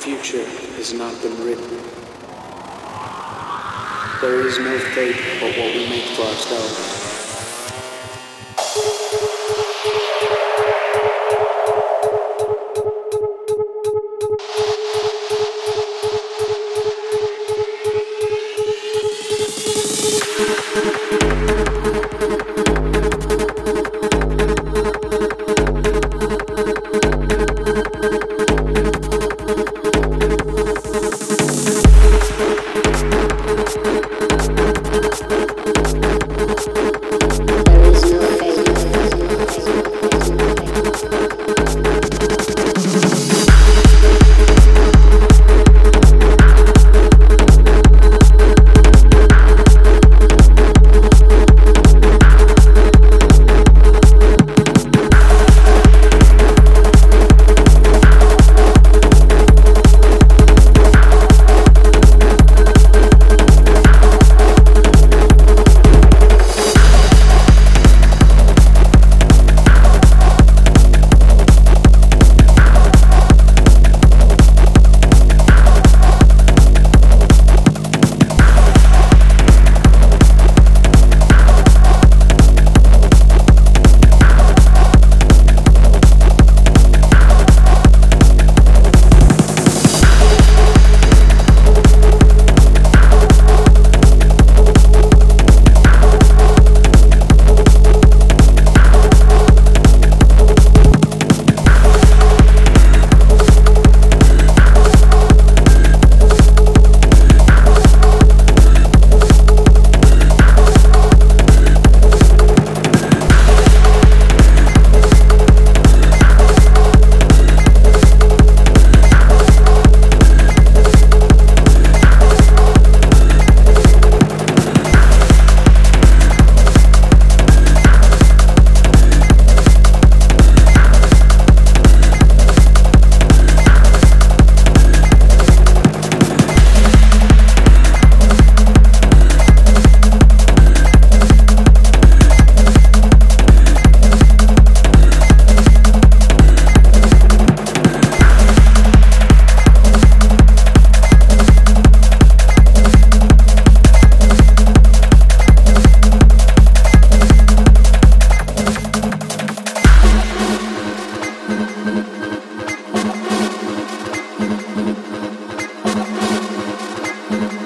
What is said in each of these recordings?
future has not been written. There is no fate but what we make for ourselves.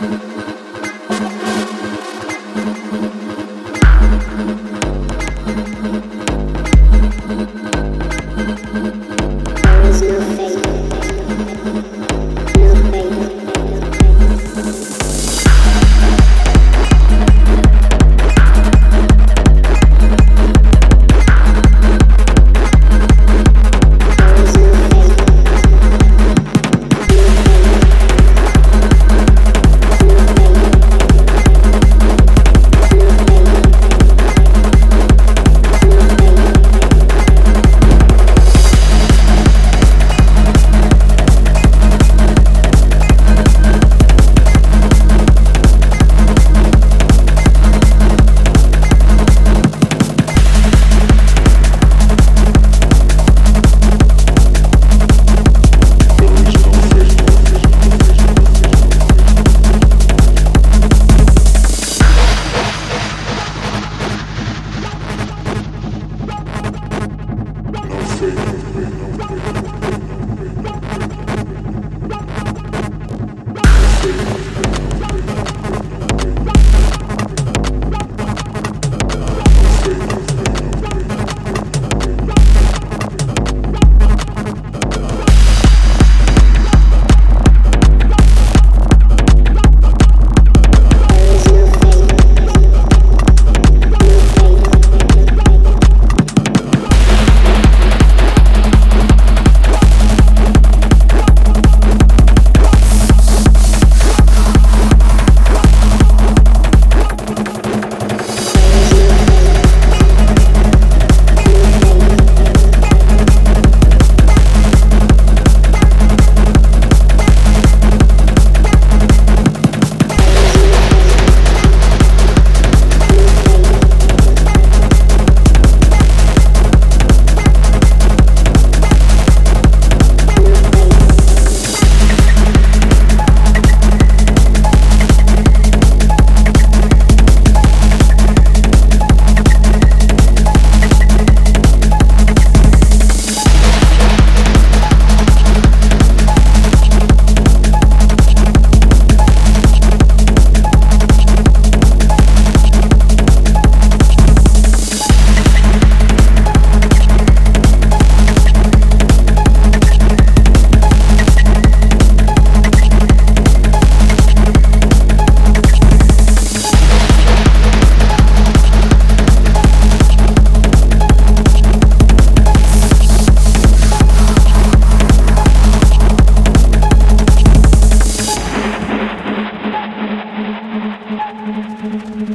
No fate.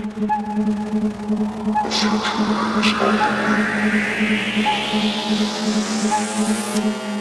Thank you.